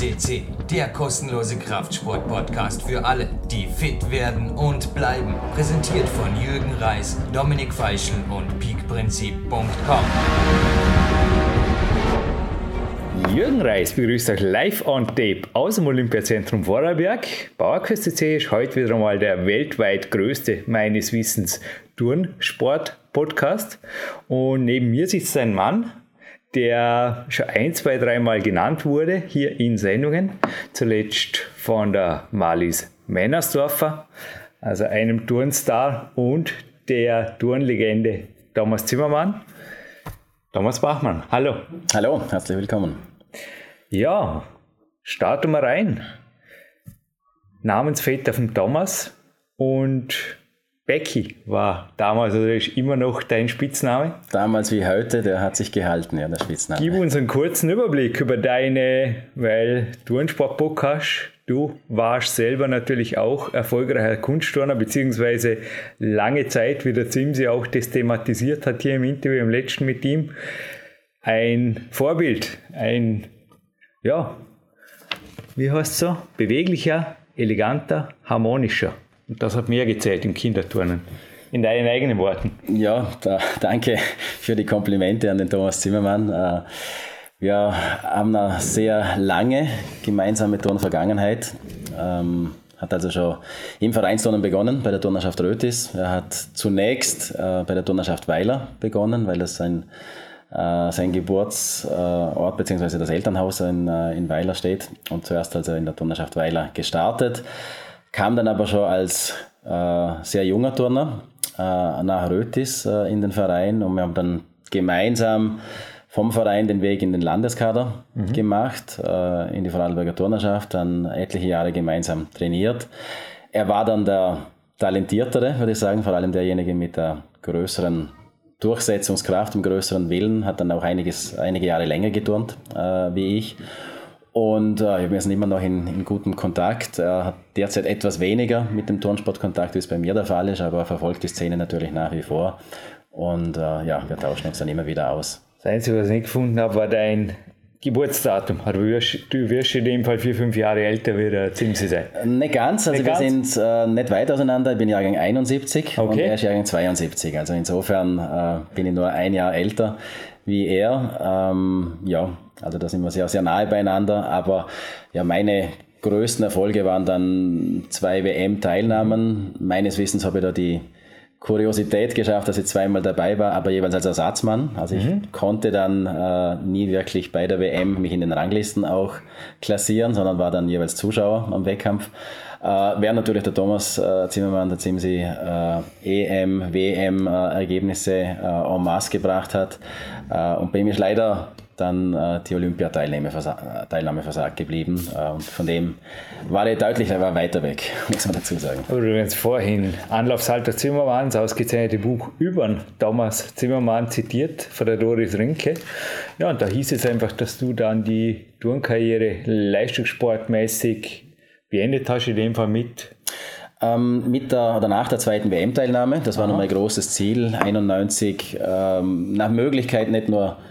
CC, der kostenlose Kraftsport-Podcast für alle, die fit werden und bleiben. Präsentiert von Jürgen Reis, Dominik Feischl und peakprinzip.com. Jürgen Reis begrüßt euch live on tape aus dem Olympiazentrum Vorarlberg. C ist heute wieder einmal der weltweit größte, meines Wissens, Turnsport-Podcast. Und neben mir sitzt ein Mann, der schon ein, zwei, dreimal genannt wurde hier in Sendungen. Zuletzt von der Malis Männersdorfer, also einem Turnstar und der Turnlegende Thomas Zimmermann. Thomas Bachmann, hallo. Hallo, herzlich willkommen. Ja, starten wir rein. Namensvetter von Thomas und Becky war damals oder ist immer noch dein Spitzname? Damals wie heute, der hat sich gehalten, ja, der Spitzname. Gib uns einen kurzen Überblick über deine, weil du einen Sportbock hast. Du warst selber natürlich auch erfolgreicher Kunstturner, beziehungsweise lange Zeit, wie der Zimsi auch das thematisiert hat hier im Interview, im letzten mit ihm, ein Vorbild, ein, ja, wie heißt es so, beweglicher, eleganter, harmonischer. Und das hat mir gezählt im Kinderturnen. In deinen eigenen Worten. Ja, da, danke für die Komplimente an den Thomas Zimmermann. Äh, wir haben eine sehr lange gemeinsame Turnvergangenheit. Ähm, hat also schon im Vereinsturnen begonnen, bei der Turnerschaft Rötis. Er hat zunächst äh, bei der Turnerschaft Weiler begonnen, weil das sein, äh, sein Geburtsort bzw. das Elternhaus in, in Weiler steht. Und zuerst also in der Turnerschaft Weiler gestartet kam dann aber schon als äh, sehr junger Turner äh, nach Rötis äh, in den Verein und wir haben dann gemeinsam vom Verein den Weg in den Landeskader mhm. gemacht, äh, in die Vorarlberger Turnerschaft, dann etliche Jahre gemeinsam trainiert. Er war dann der talentiertere, würde ich sagen, vor allem derjenige mit der größeren Durchsetzungskraft und größeren Willen, hat dann auch einiges, einige Jahre länger geturnt äh, wie ich und äh, wir sind immer noch in, in gutem Kontakt. Er hat derzeit etwas weniger mit dem Turnsport Kontakt, wie es bei mir der Fall ist, aber er verfolgt die Szene natürlich nach wie vor. Und äh, ja, wir tauschen uns dann immer wieder aus. Das Einzige, was ich nicht gefunden habe, war dein Geburtsdatum. Du wirst, du wirst in dem Fall vier, fünf Jahre älter wie der Zimsi sein. Nicht ganz, also nicht wir ganz? sind äh, nicht weit auseinander. Ich bin Jahrgang 71 okay. und er ist Jahrgang 72. Also insofern äh, bin ich nur ein Jahr älter wie er. Ähm, ja, also da sind wir sehr, sehr nahe beieinander. Aber ja, meine größten Erfolge waren dann zwei WM-Teilnahmen. Meines Wissens habe ich da die Kuriosität geschafft, dass ich zweimal dabei war, aber jeweils als Ersatzmann. Also ich mhm. konnte dann äh, nie wirklich bei der WM mich in den Ranglisten auch klassieren, sondern war dann jeweils Zuschauer am Wettkampf. Äh, während natürlich der Thomas äh, Zimmermann, der Zimsi, äh, EM, WM-Ergebnisse äh, äh, en masse gebracht hat. Äh, und bei ihm ist leider dann äh, die Olympiateilnahme Teilnahme versagt geblieben. Äh, und von dem war er deutlich aber weiter weg, muss man dazu sagen. Hast vorhin Anlaufsalter Zimmermanns ausgezeichnete Buch über Thomas Zimmermann zitiert von der Doris Rinke. Ja, und da hieß es einfach, dass du dann die Turnkarriere leistungssportmäßig beendet hast, in dem Fall mit ähm, mit der oder nach der zweiten WM-Teilnahme, das war noch mein großes Ziel, 91, ähm, nach Möglichkeit nicht nur äh,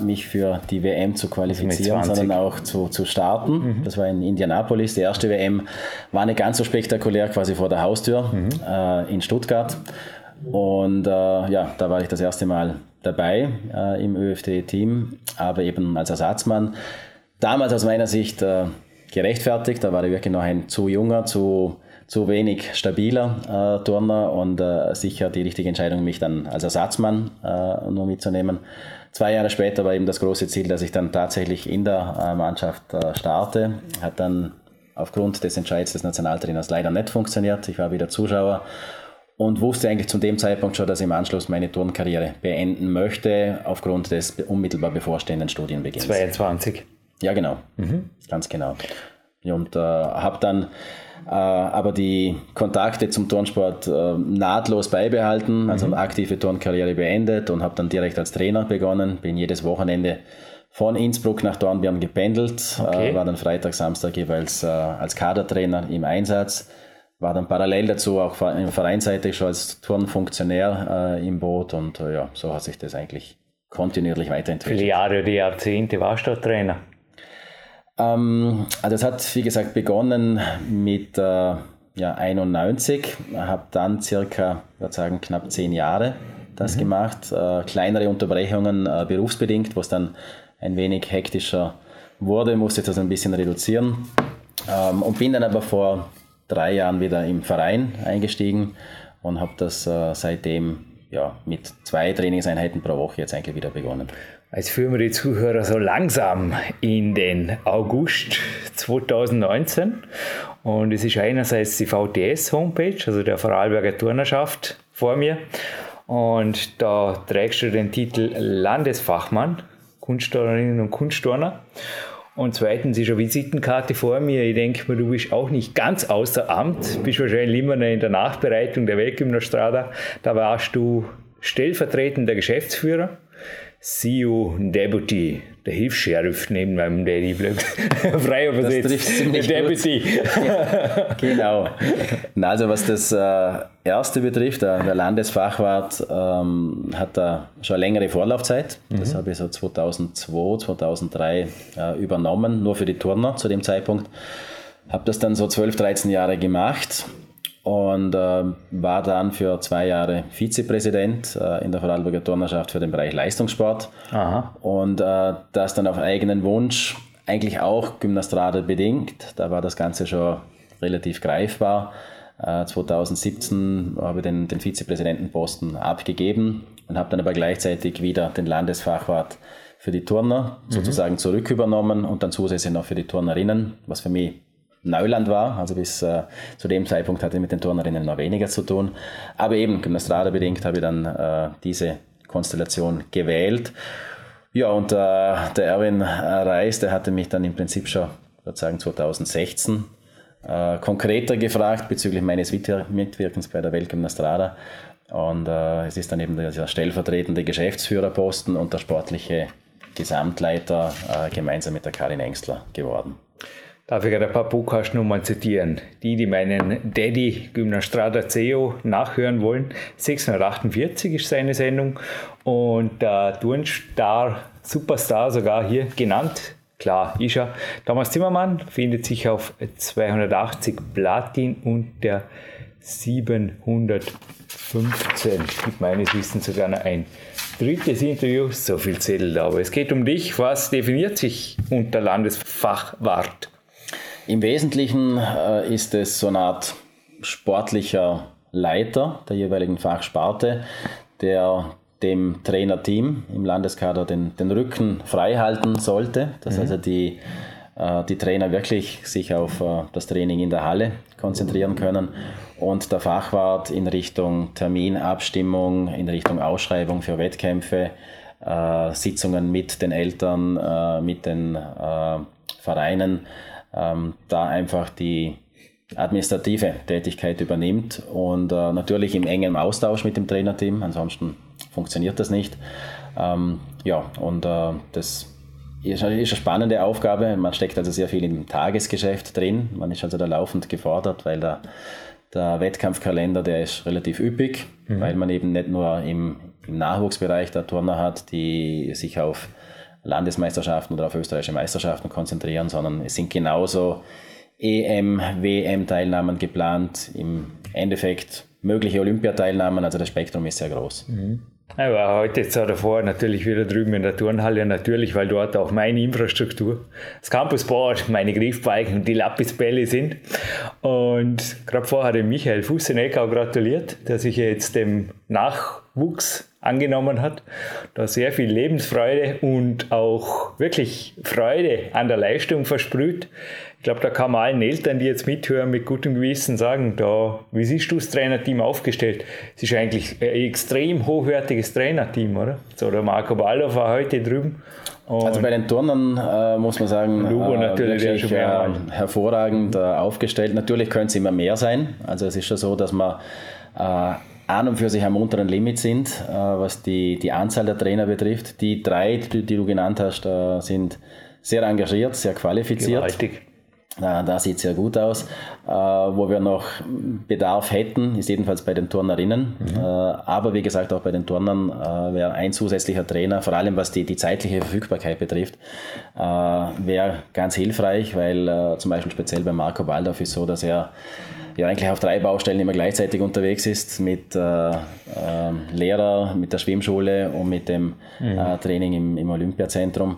mich für die WM zu qualifizieren, sondern auch zu, zu starten. Mhm. Das war in Indianapolis. Die erste WM war nicht ganz so spektakulär, quasi vor der Haustür mhm. äh, in Stuttgart. Und äh, ja, da war ich das erste Mal dabei äh, im ÖFT-Team, aber eben als Ersatzmann. Damals aus meiner Sicht äh, gerechtfertigt, da war ich wirklich noch ein zu junger, zu zu wenig stabiler äh, Turner und äh, sicher die richtige Entscheidung, mich dann als Ersatzmann äh, nur mitzunehmen. Zwei Jahre später war eben das große Ziel, dass ich dann tatsächlich in der äh, Mannschaft äh, starte. Hat dann aufgrund des Entscheids des Nationaltrainers leider nicht funktioniert. Ich war wieder Zuschauer und wusste eigentlich zu dem Zeitpunkt schon, dass ich im Anschluss meine Turnkarriere beenden möchte, aufgrund des unmittelbar bevorstehenden Studienbeginns. 22. Ja, genau. Mhm. Ganz genau. Und äh, habe dann äh, aber die Kontakte zum Turnsport äh, nahtlos beibehalten, also mhm. aktive Turnkarriere beendet und habe dann direkt als Trainer begonnen, bin jedes Wochenende von Innsbruck nach Dornbirn gependelt, äh, okay. war dann Freitag, Samstag jeweils als Kadertrainer im Einsatz, war dann parallel dazu auch vereinsseitig schon als Turnfunktionär im Boot und ja, so hat sich das eigentlich kontinuierlich weiterentwickelt. Viele Jahre oder Jahrzehnte warst du Trainer? Ähm, also es hat, wie gesagt, begonnen mit äh, ja, 91, habe dann circa, würde sagen, knapp zehn Jahre das mhm. gemacht. Äh, kleinere Unterbrechungen äh, berufsbedingt, was dann ein wenig hektischer wurde, musste das ein bisschen reduzieren ähm, und bin dann aber vor drei Jahren wieder im Verein eingestiegen und habe das äh, seitdem ja, mit zwei Trainingseinheiten pro Woche jetzt eigentlich wieder begonnen. Jetzt führen wir die Zuhörer so langsam in den August 2019 und es ist einerseits die VTS-Homepage, also der Vorarlberger Turnerschaft vor mir. Und da trägst du den Titel Landesfachmann, Kunstturnerinnen und Kunstturner. Und zweitens ist eine Visitenkarte vor mir. Ich denke mir, du bist auch nicht ganz außer Amt, bist wahrscheinlich immer noch in der Nachbereitung der Weltgymnastrada. Da warst du stellvertretender Geschäftsführer CEO Deputy, der Hilfs-Sheriff neben meinem Daddy, frei übersetzt. Das trifft ziemlich Deputy. ja, genau. Also was das äh, erste betrifft, der, der Landesfachwart ähm, hat da schon eine längere Vorlaufzeit. Das mhm. habe ich so 2002, 2003 äh, übernommen, nur für die Turner zu dem Zeitpunkt. Habe das dann so 12, 13 Jahre gemacht und äh, war dann für zwei Jahre Vizepräsident äh, in der Vorarlberger Turnerschaft für den Bereich Leistungssport. Aha. Und äh, das dann auf eigenen Wunsch, eigentlich auch Gymnastrade bedingt. Da war das Ganze schon relativ greifbar. 2017 äh, habe ich den, den Vizepräsidentenposten abgegeben und habe dann aber gleichzeitig wieder den Landesfachwart für die Turner mhm. sozusagen zurückübernommen und dann zusätzlich noch für die Turnerinnen, was für mich Neuland war. Also bis äh, zu dem Zeitpunkt hatte ich mit den Turnerinnen noch weniger zu tun. Aber eben, Gymnastrada bedingt habe ich dann äh, diese Konstellation gewählt. Ja, und äh, der Erwin Reis, der hatte mich dann im Prinzip schon, würde sagen, 2016 äh, konkreter gefragt bezüglich meines Mitwirkens bei der Weltgymnastrada. Und äh, es ist dann eben der stellvertretende Geschäftsführerposten und der sportliche Gesamtleiter äh, gemeinsam mit der Karin Engstler geworden. Darf ich gerade ein paar Podcast-Nummern zitieren? Die, die meinen Daddy Gymnastrada CEO nachhören wollen. 648 ist seine Sendung und der Turnstar, Superstar sogar hier genannt. Klar, ist er. Thomas Zimmermann findet sich auf 280 Platin und der 715. Mit meines Wissens sogar noch ein drittes Interview. So viel Zettel. Aber es geht um dich. Was definiert sich unter Landesfachwart? Im Wesentlichen äh, ist es so eine Art sportlicher Leiter der jeweiligen Fachsparte, der dem Trainerteam im Landeskader den, den Rücken frei halten sollte, dass mhm. also die, äh, die Trainer wirklich sich auf äh, das Training in der Halle konzentrieren können und der Fachwart in Richtung Terminabstimmung, in Richtung Ausschreibung für Wettkämpfe, äh, Sitzungen mit den Eltern, äh, mit den äh, Vereinen, ähm, da einfach die administrative Tätigkeit übernimmt und äh, natürlich im engen Austausch mit dem Trainerteam, ansonsten funktioniert das nicht. Ähm, ja, und äh, das ist, eine spannende Aufgabe. Man steckt also sehr viel im Tagesgeschäft drin. Man ist also da laufend gefordert, weil der, der Wettkampfkalender, der ist relativ üppig, mhm. weil man eben nicht nur im, im Nachwuchsbereich der Turner hat, die sich auf Landesmeisterschaften oder auf österreichische Meisterschaften konzentrieren, sondern es sind genauso EM, WM-Teilnahmen geplant, im Endeffekt mögliche Olympiateilnahmen, also das Spektrum ist sehr groß. Mhm. Ich war heute jetzt davor natürlich wieder drüben in der Turnhalle, natürlich, weil dort auch meine Infrastruktur, das Campusboard, meine Griffbalken und die Lapisbälle sind. Und gerade vorher hat Michael Fusseneck auch gratuliert, der sich jetzt dem Nachwuchs angenommen hat. Da sehr viel Lebensfreude und auch wirklich Freude an der Leistung versprüht. Ich glaube, da kann man allen Eltern, die jetzt mithören, mit gutem Gewissen sagen, da, wie siehst du das Trainerteam aufgestellt? Es ist eigentlich ein extrem hochwertiges Trainerteam, oder? So, der Marco Ballow war heute drüben. also bei den Turnern äh, muss man sagen, Lugo äh, natürlich wirklich, äh, hervorragend äh, aufgestellt. Natürlich können es immer mehr sein. Also es ist schon so, dass man äh, an und für sich am unteren Limit sind, äh, was die, die Anzahl der Trainer betrifft. Die drei, die, die du genannt hast, äh, sind sehr engagiert, sehr qualifiziert. Gewaltig. Da, da sieht es sehr gut aus. Äh, wo wir noch Bedarf hätten, ist jedenfalls bei den Turnerinnen. Mhm. Äh, aber wie gesagt, auch bei den Turnern äh, wäre ein zusätzlicher Trainer, vor allem was die, die zeitliche Verfügbarkeit betrifft, äh, wäre ganz hilfreich, weil äh, zum Beispiel speziell bei Marco Waldorf ist so, dass er ja eigentlich auf drei Baustellen immer gleichzeitig unterwegs ist mit äh, äh, Lehrer, mit der Schwimmschule und mit dem mhm. äh, Training im, im Olympiazentrum.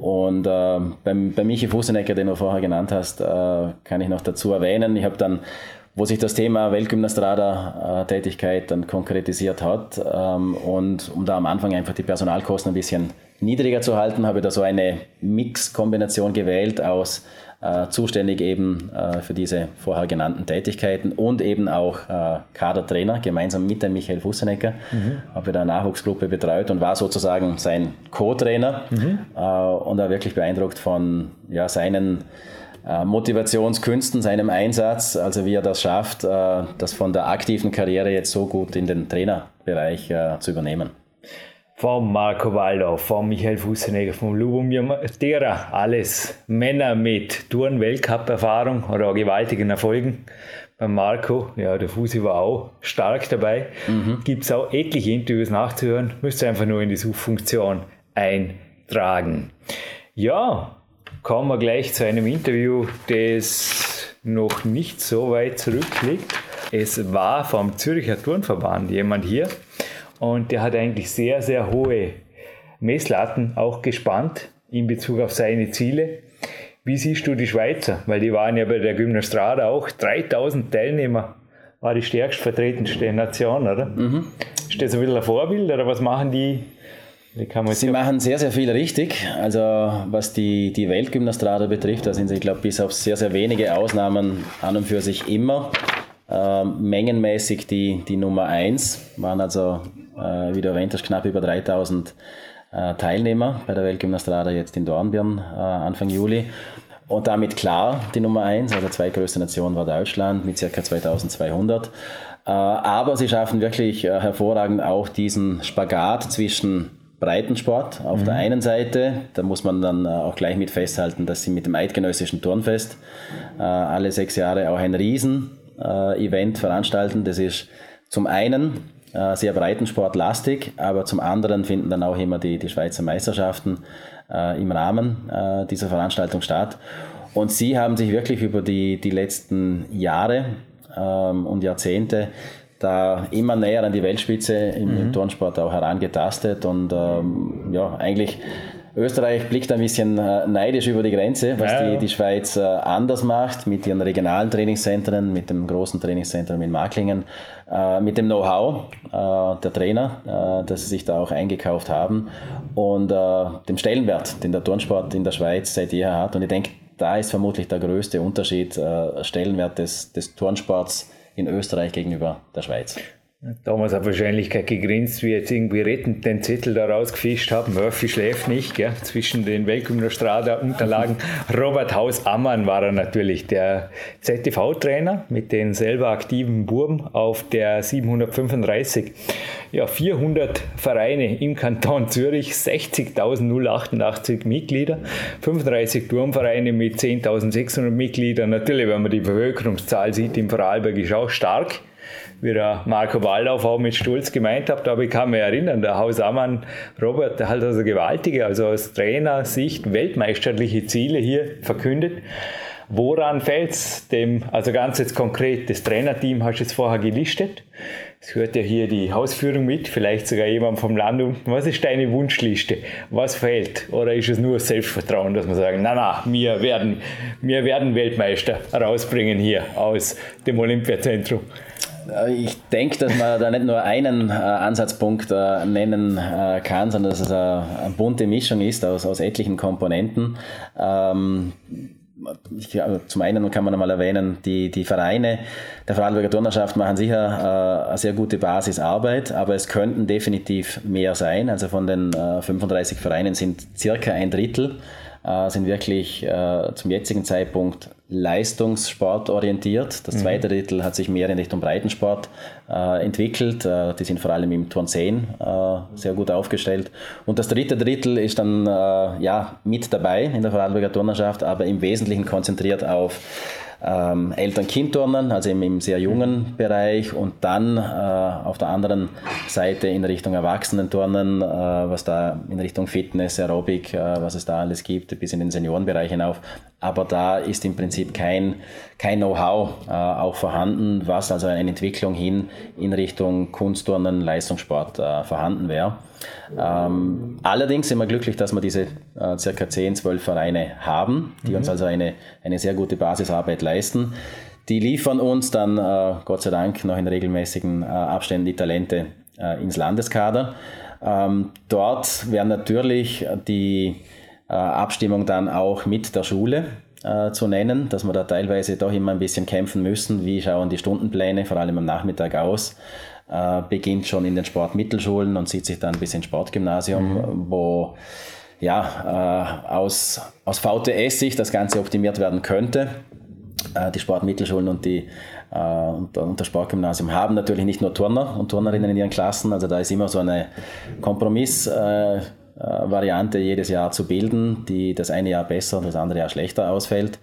Und äh, beim, bei Michi Fusenecker, den du vorher genannt hast, äh, kann ich noch dazu erwähnen, ich habe dann, wo sich das Thema Weltgymnastrada-Tätigkeit äh, dann konkretisiert hat ähm, und um da am Anfang einfach die Personalkosten ein bisschen niedriger zu halten, habe ich da so eine Mix-Kombination gewählt aus äh, zuständig eben äh, für diese vorher genannten Tätigkeiten und eben auch äh, Kadertrainer, gemeinsam mit dem Michael Fussenecker. Mhm. Habe da eine Nachwuchsgruppe betreut und war sozusagen sein Co-Trainer mhm. Äh, und war wirklich beeindruckt von ja, seinen äh, Motivationskünsten, seinem Einsatz, also wie er das schafft, äh, das von der aktiven Karriere jetzt so gut in den Trainerbereich zu übernehmen vom Marco Waldau, vom Michael Fussenegger, vom Lubomir Matera, alles Männer mit Touren-Weltcup-Erfahrung oder auch gewaltigen Erfolgen. Beim Marco, ja, der Fusi war auch stark dabei. Mhm. Gibt es auch etliche Interviews nachzuhören, müsst ihr einfach nur in die Suchfunktion eintragen. Ja, kommen wir gleich zu einem Interview, das noch nicht so weit zurückliegt. Es war vom Zürcher Turnverband jemand hier, und der hat eigentlich sehr, sehr hohe Messlatten auch gespannt in Bezug auf seine Ziele. Wie siehst du die Schweizer? Weil die waren ja bei der Gymnastrada auch 3000 Teilnehmer, war die stärkst vertretendste Nation, oder? Mhm. Ist das ein bisschen ein Vorbild oder was machen die? Sie machen sehr, sehr viel richtig. Also was die, die Weltgymnastrada betrifft, da sind sie, ich glaube, bis auf sehr, sehr wenige Ausnahmen an und für sich immer mengenmäßig die, die Nummer 1. Waren also äh, wie du erwähnt hast, knapp über 3000 äh, Teilnehmer bei der Weltgymnastrada jetzt in Dornbirn äh, Anfang Juli. Und damit klar die Nummer 1, also zweitgrößte Nation war Deutschland mit ca. 2200. Aber sie schaffen wirklich hervorragend auch diesen Spagat zwischen Breitensport auf mhm. der einen Seite, da muss man dann auch gleich mit festhalten, dass sie mit dem Eidgenössischen Turnfest alle sechs Jahre auch ein Riesen-Event veranstalten. Das ist zum einen äh, sehr breitensportlastig, aber zum anderen finden dann auch immer die, die Schweizer Meisterschaften äh, im Rahmen äh, dieser Veranstaltung statt. Und sie haben sich wirklich über die, die letzten Jahre ähm, und Jahrzehnte da immer näher an die Weltspitze im, mhm. im Turnsport auch herangetastet und ähm, ja, eigentlich Österreich blickt ein bisschen äh, neidisch über die Grenze, was ja, die, die Schweiz äh, anders macht, mit ihren regionalen Trainingszentren, mit dem großen Trainingszentrum in Marklingen, äh, mit dem Know-how der Trainer, dass sie sich da auch eingekauft haben und dem Stellenwert, den der Turnsport in der Schweiz seit jeher hat. Und ich denke, da ist vermutlich der größte Unterschied, Stellenwert des, des Turnsports in Österreich gegenüber der Schweiz. Damals auf Wahrscheinlichkeit gegrinst, wie jetzt irgendwie rettend den Zettel da rausgefischt haben. Murphy schläft nicht, gell? zwischen den Weltgymnastrada-Unterlagen. Robert Haus-Ammann war er natürlich, der ZTV-Trainer mit den selber aktiven Burben auf der 735. Ja, 400 Vereine im Kanton Zürich, 60.088 Mitglieder, 35 Turmvereine mit 10.600 Mitgliedern. Natürlich, wenn man die Bevölkerungszahl sieht, im Vorarlberg ist auch stark wie der Marco Waldorf auch mit Stolz gemeint hat, aber ich kann mich erinnern, der Hausamann Robert, der hat also gewaltige, also aus Trainersicht weltmeisterliche Ziele hier verkündet. Woran fällt es dem, also ganz jetzt konkret, das Trainerteam hast du jetzt vorher gelistet. Es hört ja hier die Hausführung mit, vielleicht sogar jemand vom Land. Was ist deine Wunschliste? Was fehlt? Oder ist es nur Selbstvertrauen, dass man sagen, na na, wir werden, wir werden Weltmeister rausbringen hier aus dem Olympiazentrum? Ich denke, dass man da nicht nur einen äh, Ansatzpunkt äh, nennen äh, kann, sondern dass es eine, eine, bunte Mischung ist aus, aus etlichen Komponenten. Ähm, ich, also zum einen kann man einmal erwähnen, die, die Vereine der Vorarlberger Turnerschaft machen sicher äh, eine sehr gute Basisarbeit, aber es könnten definitiv mehr sein. Also von den äh, 35 Vereinen sind circa ein Drittel äh, sind wirklich äh, zum jetzigen Zeitpunkt Leistungssport orientiert. Das mhm. zweite Drittel hat sich mehr in Richtung Breitensport äh, entwickelt. Äh, die sind vor allem im Turn 10 äh, sehr gut aufgestellt. Und das dritte Drittel ist dann äh, ja, mit dabei in der Vorarlberger Turnerschaft, aber im Wesentlichen konzentriert auf ähm, Eltern-Kind-Turnen, also im, im, sehr jungen Bereich und dann äh, auf der anderen Seite in Richtung Erwachsenenturnen, äh, was da in Richtung Fitness, Aerobic, äh, was es da alles gibt, bis in den Seniorenbereich hinauf. Aber da ist im Prinzip kein, kein Know-how äh, auch vorhanden, was also eine Entwicklung hin in Richtung Kunstturnen, Leistungssport äh, vorhanden wäre. Ähm, allerdings sind wir glücklich, dass wir diese äh, circa 10, 12 Vereine haben, die mhm. uns also eine, eine sehr gute Basisarbeit leisten. Die liefern uns dann, äh, Gott sei Dank, noch in regelmäßigen äh, Abständen die Talente äh, ins Landeskader. Ähm, dort werden natürlich die äh, Abstimmung dann auch mit der Schule äh, zu nennen, dass wir da teilweise doch immer ein bisschen kämpfen müssen. Wie schauen die Stundenpläne vor allem am Nachmittag aus? Äh, beginnt schon in den Sportmittelschulen und zieht sich dann bis ins Sportgymnasium, mhm. wo ja, äh, aus, aus VTS-Sicht das Ganze optimiert werden könnte. Äh, die Sportmittelschulen und, die, äh, und, und, das Sportgymnasium haben natürlich nicht nur Turner und Turnerinnen in ihren Klassen, also da ist immer so eine Kompromissvariante jedes Jahr zu bilden, die das eine Jahr besser und das andere Jahr schlechter ausfällt.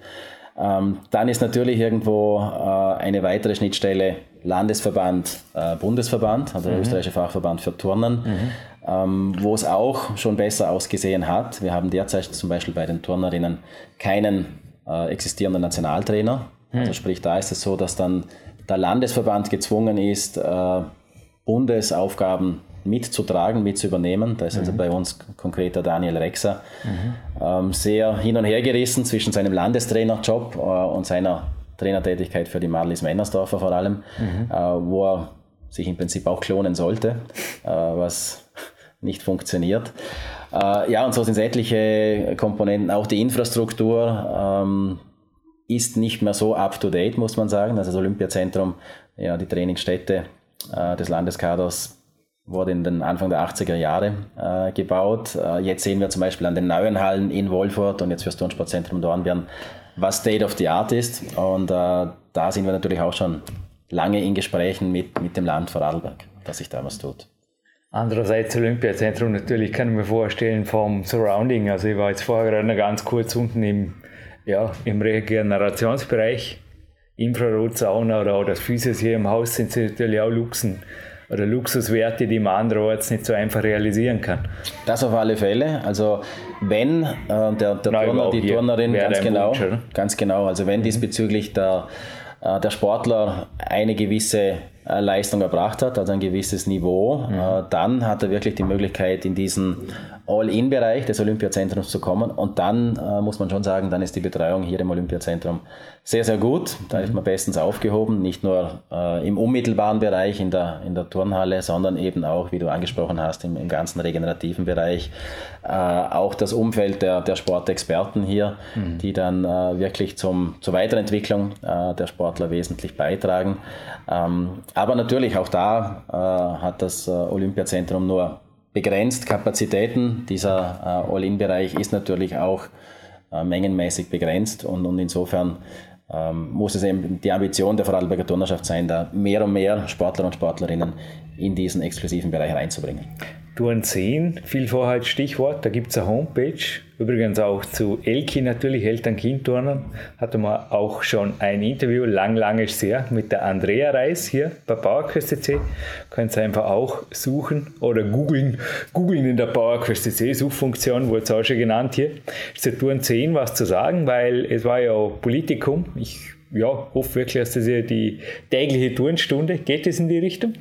Ähm, dann ist natürlich irgendwo äh, eine weitere Schnittstelle Landesverband, äh, Bundesverband, also der mhm. österreichische Fachverband für Turnen, mhm. ähm, wo es auch schon besser ausgesehen hat. Wir haben derzeit zum Beispiel bei den Turnerinnen keinen äh, existierenden Nationaltrainer. Mhm. Also sprich, da ist es so, dass dann der Landesverband gezwungen ist, äh, Bundesaufgaben mitzutragen, mitzuübernehmen. Da ist also mhm. also bei uns konkret der Daniel Rexer mhm. ähm, sehr hin und her gerissen zwischen seinem Landestrainerjob äh, und seiner Trainertätigkeit für die Marlies Männersdorfer vor allem, mhm. äh, wo er sich im Prinzip auch klonen sollte, äh, was nicht funktioniert. Äh, ja, und so sind etliche Komponenten, auch die Infrastruktur ähm, ist nicht mehr so up-to-date, muss man sagen. Also das Olympiazentrum, ja, die Trainingsstätte äh, des Landeskaders wurde in den Anfang der 80er Jahre äh, gebaut. Äh, jetzt sehen wir zum Beispiel an den neuen Hallen in Wolfurt und jetzt fürs Turnsportzentrum Dornbirn, was State of the Art ist. Und äh, da sind wir natürlich auch schon lange in Gesprächen mit, mit dem Land Vorarlberg, dass sich da was tut. Andererseits Olympiazentrum natürlich kann ich mir vorstellen vom Surrounding. Also ich war jetzt vorher gerade ganz kurz unten im, ja, im Regenerationsbereich. Infrarotsauna oder auch das Physios hier im Haus sind sie natürlich auch Luxen oder Luxuswerte, die man andererorts nicht so einfach realisieren kann. Das auf alle Fälle. Also wenn äh, der, der Turner, die Turnerin, ganz genau, Wunsch, ganz genau, also wenn mhm. diesbezüglich der, äh, der Sportler eine gewisse Leistung erbracht hat, also ein gewisses Niveau, mhm. Äh, dann hat er wirklich die Möglichkeit, in diesen All-In-Bereich des Olympiazentrums zu kommen. Und dann äh, muss man schon sagen, dann ist die Betreuung hier im Olympiazentrum sehr, sehr gut. Da ist man bestens aufgehoben, nicht nur äh, im unmittelbaren Bereich in der, in der Turnhalle, sondern eben auch, wie du angesprochen hast, im, im ganzen regenerativen Bereich. Äh, auch das Umfeld der, der Sportexperten hier, mhm. die dann äh, wirklich zum, zur Weiterentwicklung äh, der Sportler wesentlich beitragen. Ähm, aber natürlich auch da äh, hat das Olympiazentrum nur begrenzt Kapazitäten. Dieser All-In-Bereich ist natürlich auch mengenmäßig begrenzt und, und insofern ähm, muss es eben die Ambition der Vorarlberger Turnerschaft sein, da mehr und mehr Sportler und Sportlerinnen in diesen exklusiven Bereich reinzubringen. Touren 10, viel vorher als Stichwort, da gibt es eine Homepage, übrigens auch zu Elki natürlich, Eltern-Kind-Turnern, hatte man auch schon ein Interview, lang, lang ist sehr, mit der Andrea Reis hier bei PowerQuest.cc, könnt ihr einfach auch suchen oder googeln, googeln in der PowerQuest.cc Suchfunktion, wurde es auch schon genannt hier, der Touren 10 was zu sagen, weil es war ja Politikum, ich ja, hoffe wirklich, dass das ja die tägliche Turnstunde, geht es in die Richtung?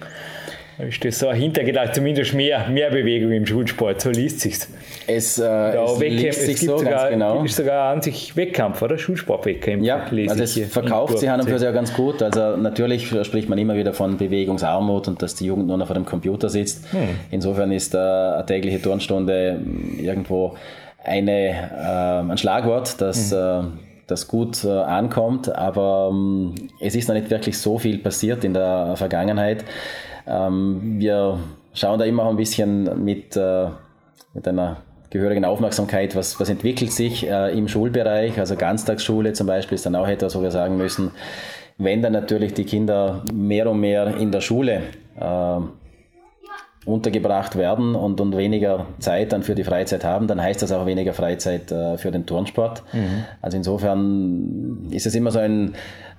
Ist das so ein Hintergedanke, zumindest mehr, mehr Bewegung im Schulsport, so liest sich's. Es, äh, es, liest sich es so, sogar, genau. ist sogar an sich Wettkampf, oder? Schulsportwettkampf. Ja, also es verkauft sich an und für sich auch ganz gut. Also natürlich spricht man immer wieder von Bewegungsarmut und dass die Jugend nur noch vor dem Computer sitzt. Hm. Insofern ist äh, eine tägliche Turnstunde irgendwo eine, äh, ein Schlagwort, das hm. Äh, das gut äh, ankommt, aber ähm, es ist noch nicht wirklich so viel passiert in der Vergangenheit. Ähm, wir schauen da immer ein bisschen mit, äh, mit einer gehörigen Aufmerksamkeit, was, was entwickelt sich äh, im Schulbereich, also Ganztagsschule zum Beispiel ist dann auch etwas, wo wir sagen müssen, wenn dann natürlich die Kinder mehr und mehr in der Schule äh, untergebracht werden und, und weniger Zeit dann für die Freizeit haben, dann heißt das auch weniger Freizeit äh, für den Turnsport. Mhm. Also insofern ist es immer so ein,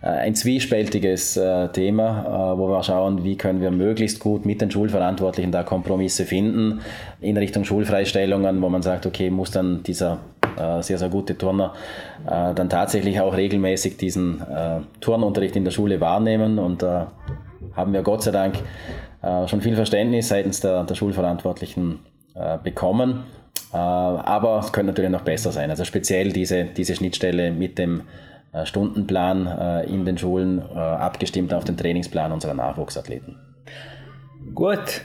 ein zwiespältiges äh, Thema, äh, wo wir schauen, wie können wir möglichst gut mit den Schulverantwortlichen da Kompromisse finden in Richtung Schulfreistellungen, wo man sagt, okay, muss dann dieser äh, sehr, sehr gute Turner äh, dann tatsächlich auch regelmäßig diesen Turnunterricht in der Schule wahrnehmen und da haben wir Gott sei Dank äh, schon viel Verständnis seitens der, der Schulverantwortlichen äh, bekommen. Äh, aber es könnte natürlich noch besser sein. Also speziell diese, diese Schnittstelle mit dem Stundenplan in den Schulen abgestimmt auf den Trainingsplan unserer Nachwuchsathleten. Gut,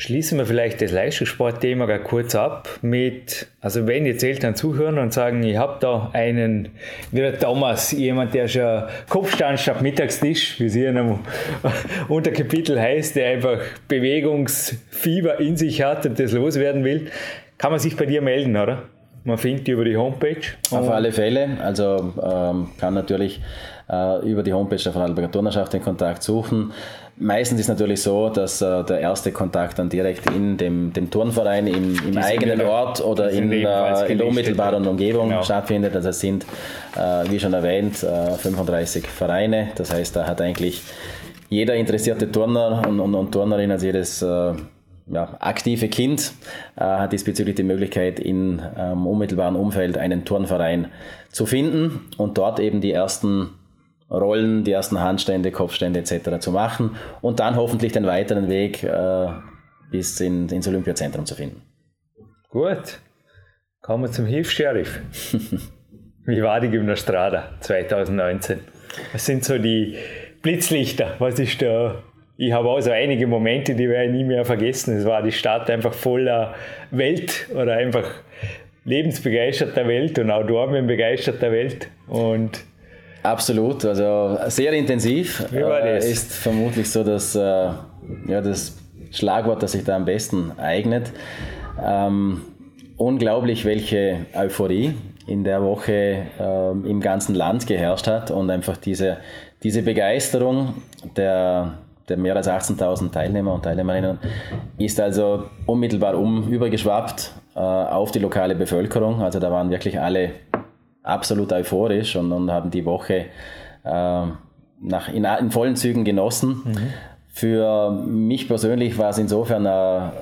Schließen wir vielleicht das Leistungssportthema kurz ab mit, also wenn jetzt Eltern zuhören und sagen, ich habe da einen, wie der Thomas, jemand, der schon Kopfstand statt Mittagstisch, wie es hier in einem Unterkapitel heißt, der einfach Bewegungsfieber in sich hat und das loswerden will, kann man sich bei dir melden, oder? Man findet die über die Homepage. Auf alle Fälle, also ähm, kann natürlich äh, über die Homepage der Vorarlberger Turnerschaft den Kontakt suchen. Meistens ist es natürlich so, dass äh, der erste Kontakt dann direkt in dem, dem Turnverein im, im eigenen Ort oder in, äh, in der unmittelbaren Umgebung genau. stattfindet. Also es sind, äh, wie schon erwähnt, 35 äh, Vereine. Das heißt, da hat eigentlich jeder interessierte Turner und, und, und Turnerin, also jedes äh, ja, aktive Kind äh, hat diesbezüglich die Möglichkeit, in ähm, unmittelbaren Umfeld einen Turnverein zu finden und dort eben die ersten Rollen, die ersten Handstände, Kopfstände etc. zu machen und dann hoffentlich den weiteren Weg äh, bis in, ins Olympiazentrum zu finden. Gut, kommen wir zum Hilfs-Sheriff. Wie war die Gymnastrada 2019? Was sind so die Blitzlichter? Was ist da? Ich habe auch so einige Momente, die werde ich nie mehr vergessen. Es war die Stadt einfach voller Welt oder einfach lebensbegeisterter Welt und auch Dormen begeisterter Welt. Und Absolut, also sehr intensiv. Wie war das? Äh, ist vermutlich so dass äh, ja, das Schlagwort, das sich da am besten eignet. Ähm, unglaublich, welche Euphorie in der Woche äh, im ganzen Land geherrscht hat und einfach diese, diese Begeisterung der, der mehr als 18.000 Teilnehmer und Teilnehmerinnen ist also unmittelbar um übergeschwappt äh, auf die lokale Bevölkerung. Also da waren wirklich alle absolut euphorisch und, und haben die Woche äh, nach, in, in, vollen Zügen genossen. Mhm. Für mich persönlich war es insofern eine,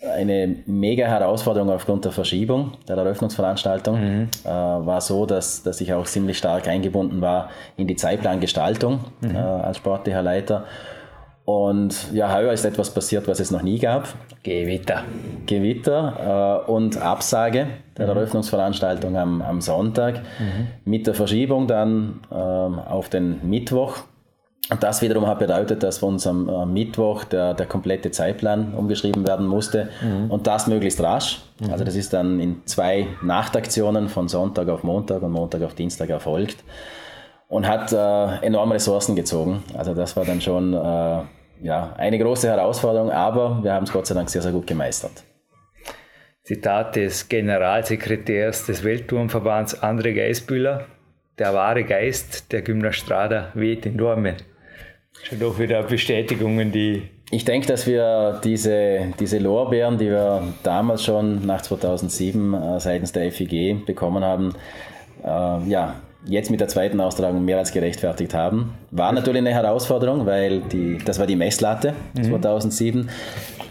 äh, eine mega Herausforderung aufgrund der Verschiebung der Eröffnungsveranstaltung. Mhm. Äh, war so, dass, dass ich auch ziemlich stark eingebunden war in die Zeitplangestaltung mhm. äh, als sportlicher Leiter und ja, heuer ist etwas passiert, was es noch nie gab. Gewitter. Gewitter äh, und Absage der mhm. Eröffnungsveranstaltung am, am Sonntag mhm. mit der Verschiebung dann äh, auf den Mittwoch. Und das wiederum hat bedeutet, dass für uns am, am Mittwoch der, der komplette Zeitplan umgeschrieben werden musste mhm. und das möglichst rasch. Mhm. Also das ist dann in zwei Nachtaktionen von Sonntag auf Montag und Montag auf Dienstag erfolgt und hat äh, enorme Ressourcen gezogen. Also das war dann schon äh, ja, eine große Herausforderung, aber wir haben es Gott sei Dank sehr, sehr gut gemeistert. Zitat des Generalsekretärs des Weltturmverbands André Geisbühler, der wahre Geist der Gymnastrada weht in Dormen. Schon doch wieder Bestätigungen, die ich denke, dass wir diese, diese Lorbeeren, die wir damals schon nach 2007 äh, seitens der FIG bekommen haben, äh, ja, jetzt mit der zweiten Austragung mehr als gerechtfertigt haben. War natürlich eine Herausforderung, weil die, das war die Messlatte mhm. 2007.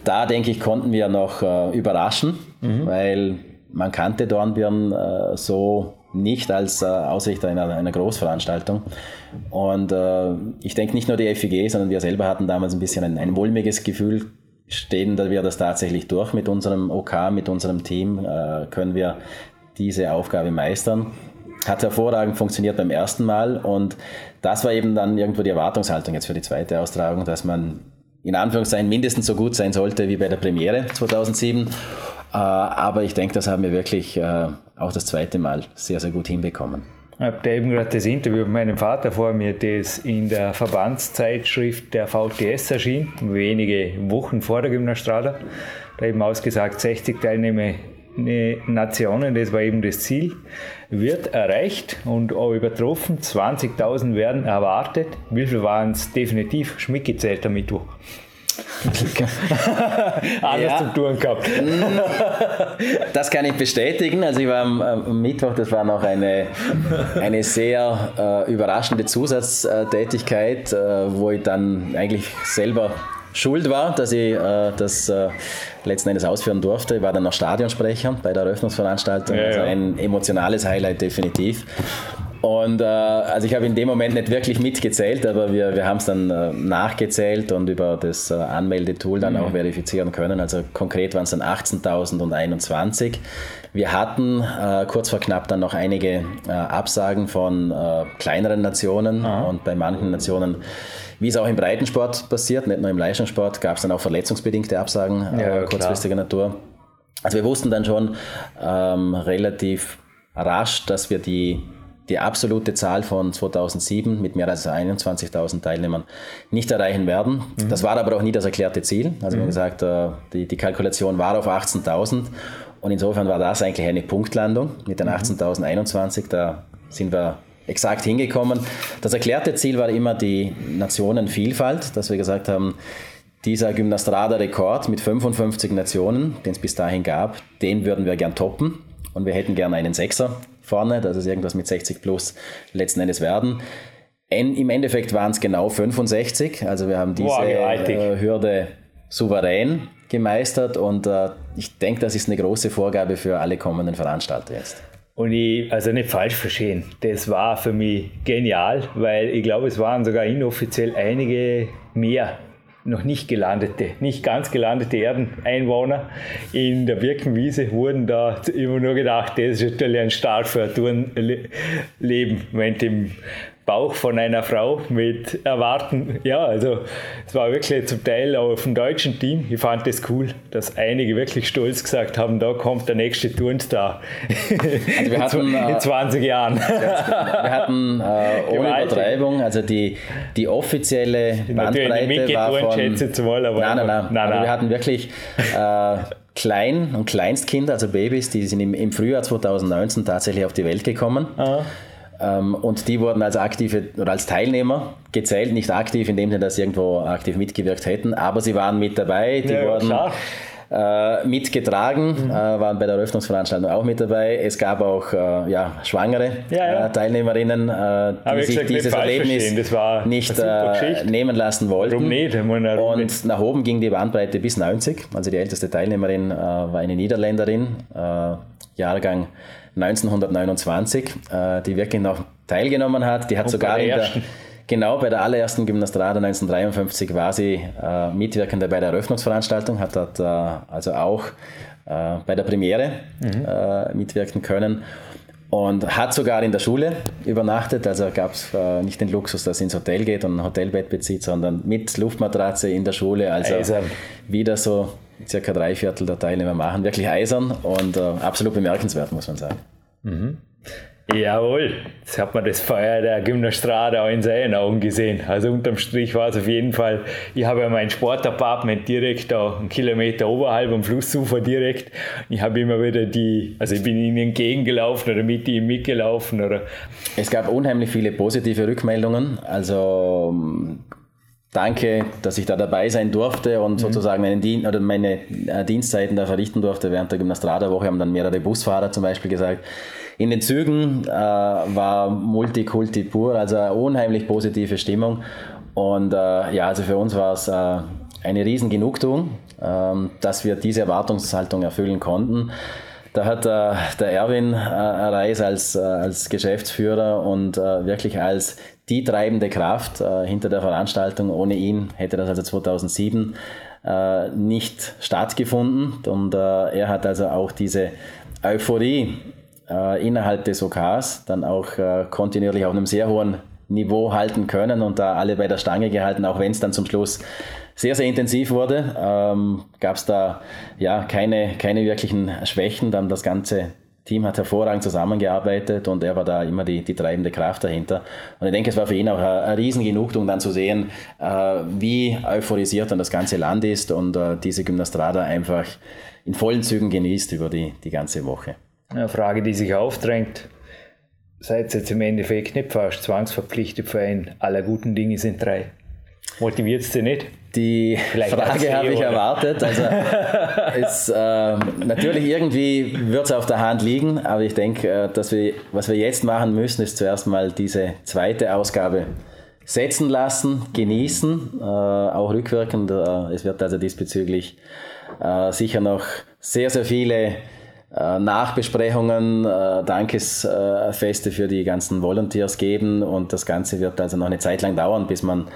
Da denke ich, konnten wir noch äh, überraschen, mhm. weil man kannte Dornbirn äh, so nicht als äh, Ausrichter einer, einer Großveranstaltung. Und äh, ich denke nicht nur die FIG, sondern wir selber hatten damals ein bisschen ein, ein mulmiges Gefühl, stehen wir das tatsächlich durch mit unserem OK, mit unserem Team, äh, können wir diese Aufgabe meistern hat hervorragend funktioniert beim ersten Mal und das war eben dann irgendwo die Erwartungshaltung jetzt für die zweite Austragung, dass man in Anführungszeichen mindestens so gut sein sollte wie bei der Premiere 2007. Äh, aber ich denke, das haben wir wirklich äh, auch das zweite Mal sehr, sehr gut hinbekommen. Ich habe eben gerade das Interview mit meinem Vater vor mir, das in der Verbandszeitschrift der VTS erschien, wenige Wochen vor der Gymnastrada. Da eben ausgesagt, 60 Teilnehmer Nationen, das war eben das Ziel, wird erreicht und auch übertroffen. 20.000 werden erwartet. Wie viel waren es definitiv? Schmidt gezählt am Mittwoch. Alles ja. zum Tun gehabt. Das kann ich bestätigen. Also ich war am, am Mittwoch, das war noch eine, eine sehr äh, überraschende Zusatztätigkeit, äh, wo ich dann eigentlich selber schuld war, dass ich äh, das äh, letzten Endes ausführen durfte. Ich war dann noch Stadionsprecher bei der Eröffnungsveranstaltung. Ja, also ein emotionales Highlight definitiv. Und äh, also ich habe in dem Moment nicht wirklich mitgezählt, aber wir, wir haben es dann äh, nachgezählt und über das äh, Anmeldetool dann mhm. auch verifizieren können. Also konkret waren es dann 18.021. Wir hatten äh, kurz vor knapp dann noch einige äh, Absagen von äh, kleineren Nationen Aha. und bei manchen Nationen, wie es auch im Breitensport passiert, nicht nur im Leistungssport, gab es dann auch verletzungsbedingte Absagen ja, kurzfristiger klar. Natur. Also wir wussten dann schon ähm, relativ rasch, dass wir die die absolute Zahl von 2007 mit mehr als 21.000 Teilnehmern nicht erreichen werden. Mhm. Das war aber auch nie das erklärte Ziel. Also, mhm. wie gesagt, äh, die, die Kalkulation war auf 18.000 und insofern war das eigentlich eine Punktlandung mit den 18.021. Mhm. Da sind wir exakt hingekommen. Das erklärte Ziel war immer die Nationenvielfalt, dass wir gesagt haben, dieser Gymnastrada-Rekord mit 55 Nationen, den es bis dahin gab, den würden wir gern toppen und wir hätten gerne einen Sechser vorne, dass es irgendwas mit 60 plus letzten Endes werden. Im Endeffekt waren es genau 65, also wir haben diese wow, äh, Hürde souverän gemeistert und äh, ich denke, das ist eine große Vorgabe für alle kommenden Veranstalter jetzt. Und ich, also nicht falsch verstehen, das war für mich genial, weil ich glaube, es waren sogar inoffiziell einige mehr noch nicht gelandete, nicht ganz gelandete Erdeneinwohner in der Birkenwiese wurden da immer nur gedacht, das ist natürlich ein Start für ein Turnleben, wenn im Bauch von einer Frau mit Erwarten. Ja, also es war wirklich zum Teil auch vom deutschen Team. Ich fand das cool, dass einige wirklich stolz gesagt haben, da kommt der nächste Turnstar. Also wir hatten, in 20 äh, Jahren. Wir hatten äh, ohne Übertreibung, also die, die offizielle Bandbreite war von... Schätze mal, aber nein, nein, nein. nein, nein. wir hatten wirklich... Äh, Klein- und Kleinstkinder, also Babys, die sind im, im Frühjahr 2019 tatsächlich auf die Welt gekommen. Aha. Ähm, und die wurden als aktive oder als Teilnehmer gezählt, nicht aktiv, indem sie das irgendwo aktiv mitgewirkt hätten, aber sie waren mit dabei, die ja, wurden äh, mitgetragen, mhm. äh, waren bei der Eröffnungsveranstaltung auch mit dabei. Es gab auch äh, ja, schwangere ja, ja. Äh, Teilnehmerinnen, äh, die sich gesagt, dieses Erlebnis nicht äh, nehmen lassen wollten. Nicht? Und nach oben ging die Bandbreite bis 90. Also die älteste Teilnehmerin war eine Niederländerin, Jahrgang 1929, äh, die wirklich noch teilgenommen hat. Die hat Und sogar in der, genau bei der allerersten Gymnastrade 1953 war sie äh, Mitwirkende bei der Eröffnungsveranstaltung, hat dort äh, also auch äh, bei der Premiere mhm. Äh, mitwirken können und hat sogar in der Schule übernachtet. Also gab es äh, nicht den Luxus, dass sie ins Hotel geht und ein Hotelbett bezieht, sondern mit Luftmatratze in der Schule. Also Eisern. wieder so circa drei Viertel der Teilnehmer machen. Wirklich eisern und äh, absolut bemerkenswert, muss man sagen. Mhm. Jawohl, jetzt hat man das Feuer der Gymnastrade auch in seinen Augen gesehen. Also unterm Strich war es auf jeden Fall, ich habe ja mein Sportapartment direkt da einen Kilometer oberhalb am Flussufer direkt. Ich habe immer wieder die, also ich bin ihnen entgegengelaufen oder mit ihnen mitgelaufen. Oder es gab unheimlich viele positive Rückmeldungen. Also danke, dass ich da dabei sein durfte und mhm. sozusagen meine, Dien oder meine äh, Dienstzeiten da verrichten durfte. Während der Gymnastrada-Woche haben dann mehrere Busfahrer zum Beispiel gesagt, in den Zügen äh, war Multikulti pur, also eine unheimlich positive Stimmung. Und äh, ja, also für uns war es äh, eine riesen Genugtuung, ähm, dass wir diese Erwartungshaltung erfüllen konnten. Da hat äh, der Erwin äh, Reis als, äh, als Geschäftsführer und wirklich als die treibende Kraft hinter der Veranstaltung. Ohne ihn hätte das also 2007 äh, nicht stattgefunden. Und er hat also auch diese Euphorie äh, innerhalb des OKs dann auch äh, kontinuierlich auf einem sehr hohen Niveau halten können und da alle bei der Stange gehalten, auch wenn es dann zum Schluss sehr, sehr intensiv wurde. Ähm, Gab es da ja keine, keine wirklichen Schwächen. Dann das ganze Team hat hervorragend zusammengearbeitet und er war da immer die, die treibende Kraft dahinter. Und ich denke, es war für ihn auch eine, eine Riesengenugtuung, dann zu sehen, äh, wie euphorisiert dann das ganze Land ist und äh, diese Gymnastrada einfach in vollen Zügen genießt über die, die ganze Woche. Eine Frage, die sich aufdrängt. Seid ihr jetzt im Endeffekt nicht fast zwangsverpflichtet für ein aller guten Dinge sind drei? Motiviert es nicht? Die Vielleicht Frage habe ich oder? erwartet. Also es, äh, natürlich irgendwie wird es auf der Hand liegen, aber ich denke, äh, dass wir, was wir jetzt machen müssen, ist zuerst mal diese zweite Ausgabe setzen lassen, genießen, äh, auch rückwirkend. Äh, es wird also diesbezüglich äh, sicher noch sehr, sehr viele Nachbesprechungen, äh, Dankesfeste für die ganzen Volunteers geben und das Ganze wird also noch eine Zeit lang dauern, bis man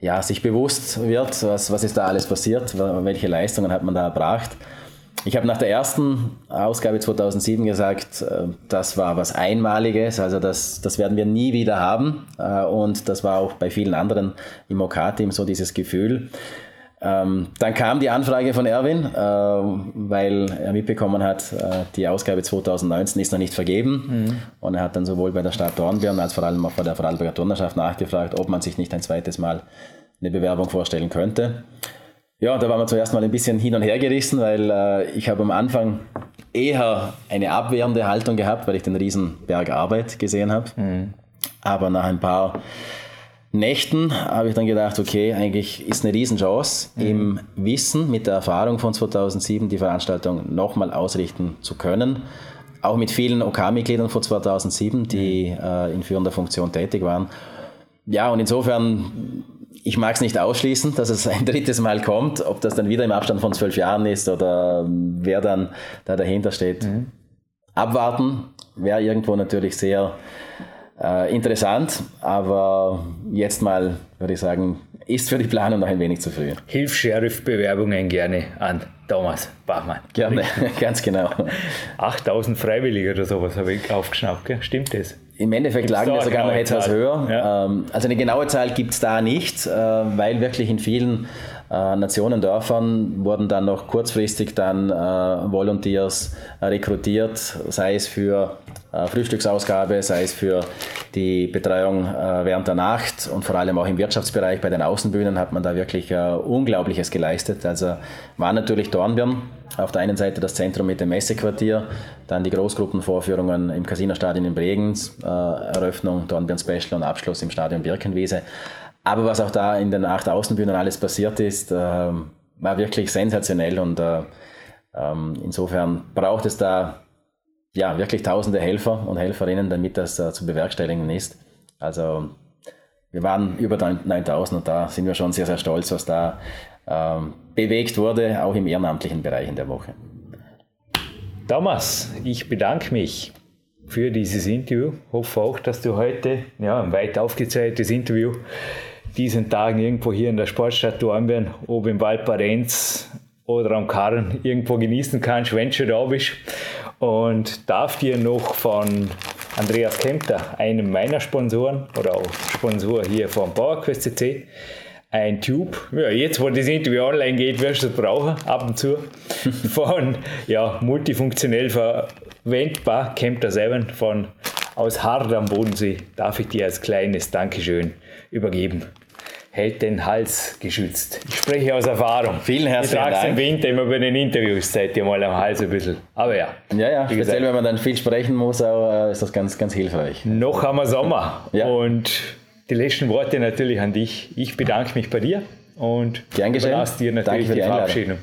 ja, sich bewusst wird, was, was ist da alles passiert, welche Leistungen hat man da erbracht. Ich habe nach der ersten Ausgabe 2007 gesagt, äh, das war was Einmaliges, also das, das werden wir nie wieder haben. Äh, und das war auch bei vielen anderen im OK-Team so dieses Gefühl. Ähm, dann kam die Anfrage von Erwin, äh, weil er mitbekommen hat, die Ausgabe 2019 ist noch nicht vergeben. Mhm. Und er hat dann sowohl bei der Stadt Dornbirn als vor allem auch bei der Vorarlberger Turnerschaft nachgefragt, ob man sich nicht ein zweites Mal eine Bewerbung vorstellen könnte. Ja, da waren wir zuerst mal ein bisschen hin und her gerissen, weil äh, ich habe am Anfang eher eine abwehrende Haltung gehabt, weil ich den riesen Berg Arbeit gesehen habe. Mhm. Aber nach ein paar Nächten habe ich dann gedacht, okay, eigentlich ist eine Riesenchance, mhm. im Wissen, mit der Erfahrung von 2007 die Veranstaltung nochmal ausrichten zu können. Auch mit vielen OK-Mitgliedern von 2007, die mhm. äh, in führender Funktion tätig waren. Ja, und insofern ich mag es nicht ausschließen, dass es ein drittes Mal kommt, ob das dann wieder im Abstand von zwölf Jahren ist oder wer dann da dahinter steht. Mhm. Abwarten wäre irgendwo natürlich sehr äh, interessant, aber jetzt mal würde ich sagen, ist für die Planung noch ein wenig zu früh. Hilf Sheriff-Bewerbungen gerne an Thomas Bachmann. Gerne, ganz genau. 8000 Freiwillige oder sowas habe ich aufgeschnappt, gell? stimmt das? Im Endeffekt Gibt's lagen wir sogar noch etwas Zahl? höher. Ja. Ähm, also eine genaue Zahl gibt es da nicht, äh, weil wirklich in vielen äh, Nationen, Dörfern wurden dann noch kurzfristig dann äh, Volunteers rekrutiert, sei es für Frühstücksausgabe, sei es für die Betreuung während der Nacht und vor allem auch im Wirtschaftsbereich bei den Außenbühnen hat man da wirklich Unglaubliches geleistet. Also war natürlich Dornbirn auf der einen Seite das Zentrum mit dem Messequartier, dann die Großgruppenvorführungen im Casinostadion in Bregenz, äh, Eröffnung Dornbirn Special und Abschluss im Stadion Birkenwiese. Aber was auch da in den acht Außenbühnen alles passiert ist, äh, war wirklich sensationell und äh, ähm, insofern braucht es da ja, wirklich tausende Helfer und Helferinnen, damit das äh, zu bewerkstelligen ist. Also wir waren über 9000 und da sind wir schon sehr, sehr stolz, was da ähm, bewegt wurde, auch im ehrenamtlichen Bereich in der Woche. Thomas, ich bedanke mich für dieses Interview. Hoffe auch, dass du heute ja, ein weit aufgezeichnetes Interview diesen Tagen irgendwo hier in der Sportstadt Dornbirn, ob im Waldparenz oder am Karren irgendwo genießen kannst, wenn du da bist. Und darf dir noch von Andreas Kempter, einem meiner Sponsoren oder auch Sponsor hier vom PowerQuest CC, ein Tube, ja, jetzt wo das Interview online geht, wirst du es brauchen, ab und zu, von ja, multifunktionell verwendbar, kennt er selber von aus Hard am Bodensee, darf ich dir als kleines Dankeschön übergeben. Hält den Hals geschützt. Ich spreche aus Erfahrung. Vielen herzlichen ich Dank. im Winter immer bei den Interviews seid ihr mal am Hals ein bisschen. Aber ja. Ja, ja, speziell gesagt, wenn man dann viel sprechen muss, äh, ist das ganz, ganz hilfreich. Noch haben wir Sommer. ja. Und die letzten Worte natürlich an dich. Ich bedanke mich bei dir und Gern geschehen. dir natürlich Danke für die, die Verabschiedung.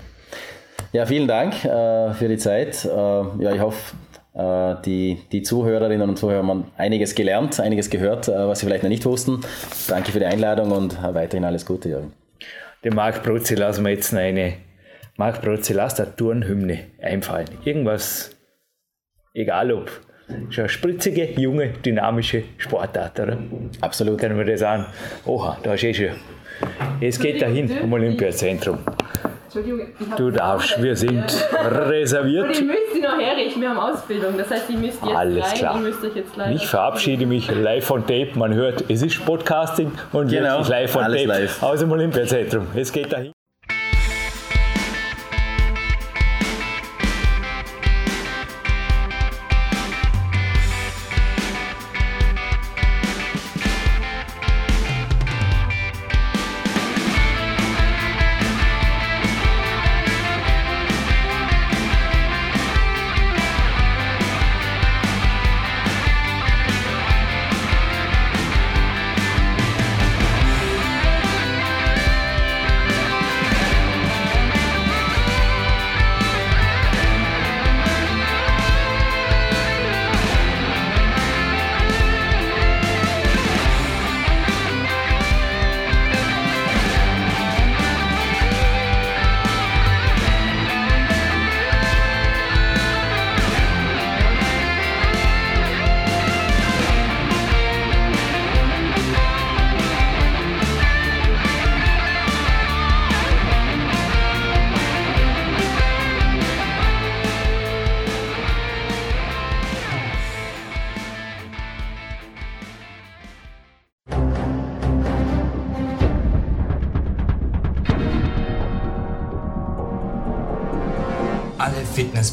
Ja, vielen Dank äh, für die Zeit. Äh, ja, ich hoffe, die, die Zuhörerinnen und Zuhörer haben einiges gelernt, einiges gehört, äh, was sie vielleicht noch nicht wussten. Danke für die Einladung und weiterhin alles Gute, Jürgen. Dem Marc Brutzi lassen wir jetzt eine Marc Brutzi, lass der Turnhymne einfallen. Irgendwas, egal ob ist eine spritzige, junge, dynamische Sportart, oder? Absolut. Können wir das sagen? Oha, da ist eh schon. Es geht dahin am Olympiazentrum. Entschuldigung, Du darfst, wir sind reserviert. Herrichten, wir haben Ausbildung. Das heißt, ihr müsst jetzt Alles rein, klar. ihr müsst euch jetzt live. Ich verabschiede mich live von Tape. Man hört, es ist Podcasting und genau, jetzt live von Tape live. aus dem Olympiazentrum. Es geht dahin.